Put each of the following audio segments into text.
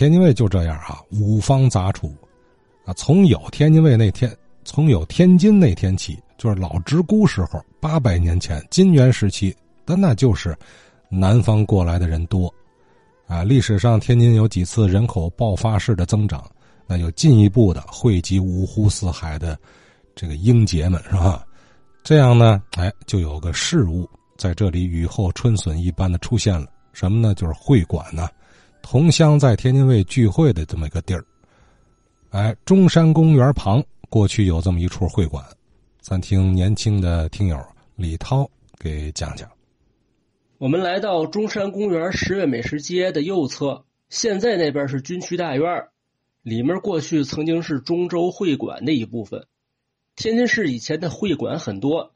天津卫就这样啊，五方杂处，啊，从有天津卫那天，从有天津那天起，就是老直沽时候，八百年前金元时期，但那就是南方过来的人多，啊，历史上天津有几次人口爆发式的增长，那就进一步的汇集五湖四海的这个英杰们，是吧？这样呢，哎，就有个事物在这里雨后春笋一般的出现了，什么呢？就是会馆呢。同乡在天津卫聚会的这么一个地儿，哎，中山公园旁过去有这么一处会馆，咱听年轻的听友李涛给讲讲。我们来到中山公园十月美食街的右侧，现在那边是军区大院，里面过去曾经是中州会馆的一部分。天津市以前的会馆很多，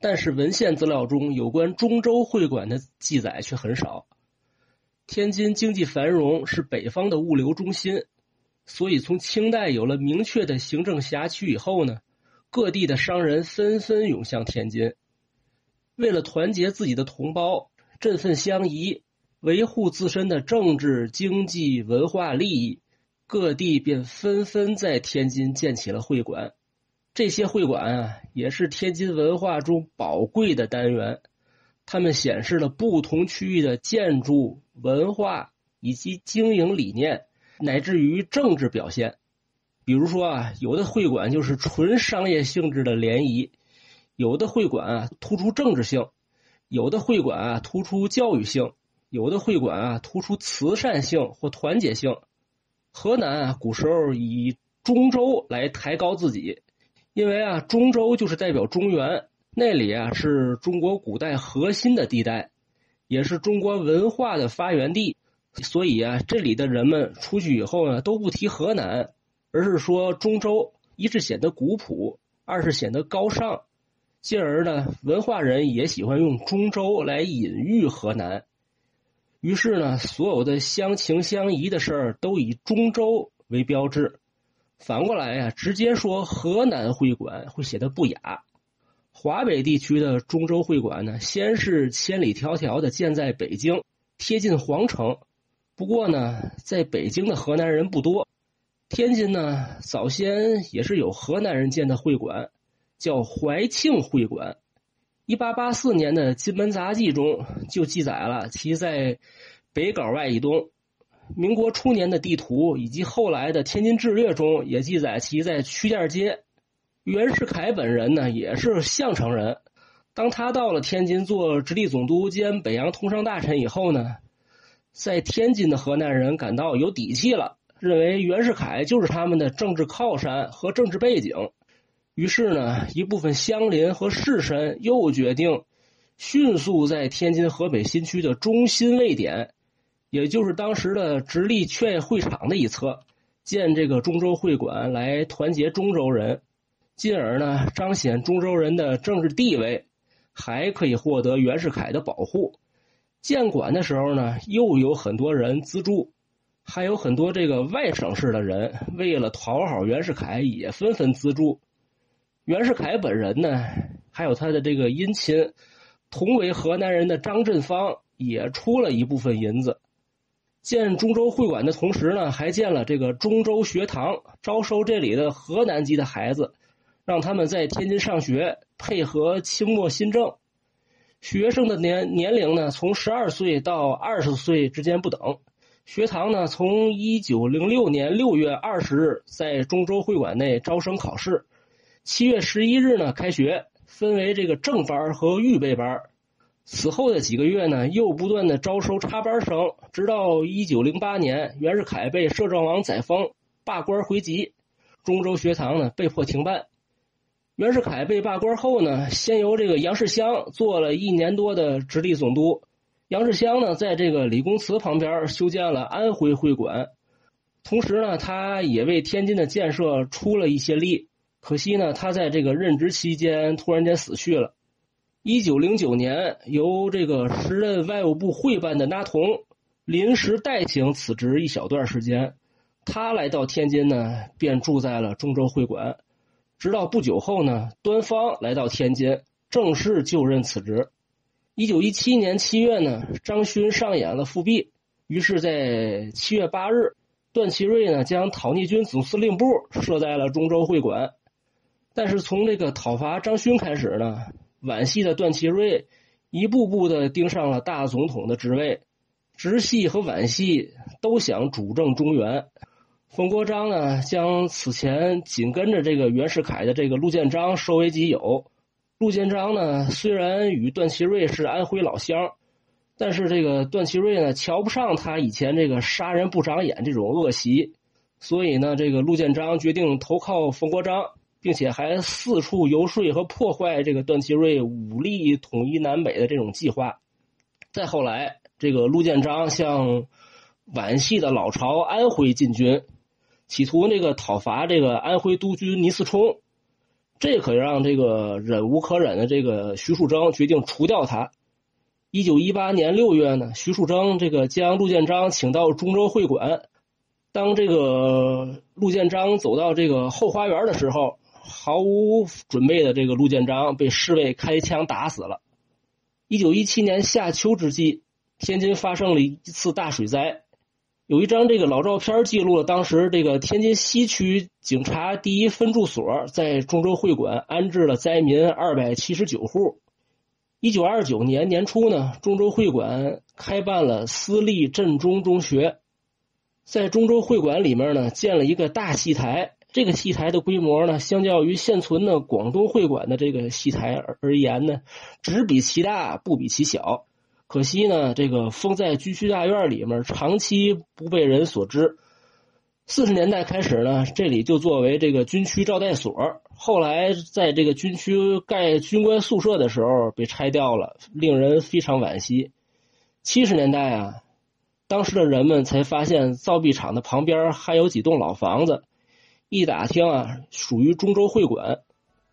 但是文献资料中有关中州会馆的记载却很少。天津经济繁荣，是北方的物流中心，所以从清代有了明确的行政辖区以后呢，各地的商人纷纷涌向天津。为了团结自己的同胞，振奋乡谊，维护自身的政治、经济、文化利益，各地便纷纷在天津建起了会馆。这些会馆啊，也是天津文化中宝贵的单元。他们显示了不同区域的建筑文化以及经营理念，乃至于政治表现。比如说啊，有的会馆就是纯商业性质的联谊，有的会馆啊突出政治性，有的会馆啊突出教育性，有的会馆啊突出慈善性或团结性。河南啊，古时候以中州来抬高自己，因为啊，中州就是代表中原。那里啊是中国古代核心的地带，也是中国文化的发源地，所以啊，这里的人们出去以后呢，都不提河南，而是说中州，一是显得古朴，二是显得高尚，进而呢，文化人也喜欢用中州来隐喻河南，于是呢，所有的相情相宜的事儿都以中州为标志，反过来呀，直接说河南会馆会显得不雅。华北地区的中州会馆呢，先是千里迢迢的建在北京，贴近皇城。不过呢，在北京的河南人不多。天津呢，早先也是有河南人建的会馆，叫怀庆会馆。一八八四年的《金门杂记》中就记载了其在北稿外以东。民国初年的地图以及后来的《天津志略》中也记载其在曲店街。袁世凯本人呢，也是项城人。当他到了天津做直隶总督兼北洋通商大臣以后呢，在天津的河南人感到有底气了，认为袁世凯就是他们的政治靠山和政治背景。于是呢，一部分乡邻和士绅又决定迅速在天津河北新区的中心位点，也就是当时的直隶劝业会场的一侧，建这个中州会馆，来团结中州人。进而呢，彰显中州人的政治地位，还可以获得袁世凯的保护。建馆的时候呢，又有很多人资助，还有很多这个外省市的人为了讨好袁世凯，也纷纷资助。袁世凯本人呢，还有他的这个姻亲，同为河南人的张振芳，也出了一部分银子。建中州会馆的同时呢，还建了这个中州学堂，招收这里的河南籍的孩子。让他们在天津上学，配合清末新政。学生的年年龄呢，从十二岁到二十岁之间不等。学堂呢，从一九零六年六月二十日在中州会馆内招生考试，七月十一日呢开学，分为这个正班和预备班。此后的几个月呢，又不断的招收插班生，直到一九零八年，袁世凯被摄政王载沣罢官回籍，中州学堂呢被迫停办。袁世凯被罢官后呢，先由这个杨世襄做了一年多的直隶总督。杨世襄呢，在这个李公祠旁边修建了安徽会馆，同时呢，他也为天津的建设出了一些力。可惜呢，他在这个任职期间突然间死去了。一九零九年，由这个时任外务部会办的那同临时代请辞职一小段时间，他来到天津呢，便住在了中州会馆。直到不久后呢，端方来到天津，正式就任此职。一九一七年七月呢，张勋上演了复辟，于是，在七月八日，段祺瑞呢将讨逆军总司令部设在了中州会馆。但是从这个讨伐张勋开始呢，皖系的段祺瑞一步步的盯上了大总统的职位，直系和皖系都想主政中原。冯国璋呢，将此前紧跟着这个袁世凯的这个陆建章收为己有。陆建章呢，虽然与段祺瑞是安徽老乡，但是这个段祺瑞呢，瞧不上他以前这个杀人不长眼这种恶习，所以呢，这个陆建章决定投靠冯国璋。并且还四处游说和破坏这个段祺瑞武力统一南北的这种计划。再后来，这个陆建章向皖系的老巢安徽进军，企图那个讨伐这个安徽督军倪嗣冲，这可让这个忍无可忍的这个徐树铮决定除掉他。一九一八年六月呢，徐树铮这个将陆建章请到中州会馆，当这个陆建章走到这个后花园的时候。毫无准备的这个陆建章被侍卫开枪打死了。一九一七年夏秋之际，天津发生了一次大水灾。有一张这个老照片记录了当时这个天津西区警察第一分驻所在中州会馆安置了灾民二百七十九户。一九二九年年初呢，中州会馆开办了私立镇中中学，在中州会馆里面呢建了一个大戏台。这个戏台的规模呢，相较于现存的广东会馆的这个戏台而而言呢，只比其大不比其小。可惜呢，这个封在军区大院里面，长期不被人所知。四十年代开始呢，这里就作为这个军区招待所。后来在这个军区盖军官宿舍的时候被拆掉了，令人非常惋惜。七十年代啊，当时的人们才发现造币厂的旁边还有几栋老房子。一打听啊，属于中州会馆，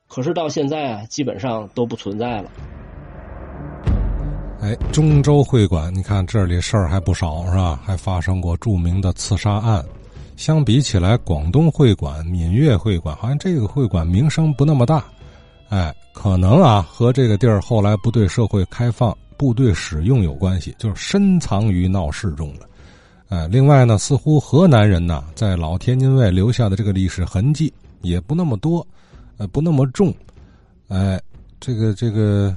可是到现在啊，基本上都不存在了。哎，中州会馆，你看这里事儿还不少是吧？还发生过著名的刺杀案。相比起来，广东会馆、闽粤会馆，好像这个会馆名声不那么大。哎，可能啊，和这个地儿后来不对社会开放、部队使用有关系，就是深藏于闹市中了。哎，另外呢，似乎河南人呢在老天津卫留下的这个历史痕迹也不那么多，呃，不那么重。哎，这个这个，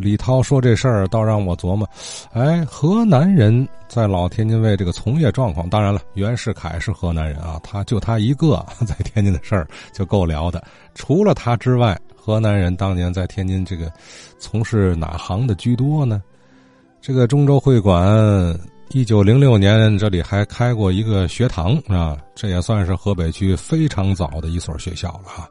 李涛说这事儿倒让我琢磨，哎，河南人在老天津卫这个从业状况，当然了，袁世凯是河南人啊，他就他一个 在天津的事儿就够聊的。除了他之外，河南人当年在天津这个从事哪行的居多呢？这个中州会馆。一九零六年，这里还开过一个学堂啊，这也算是河北区非常早的一所学校了哈。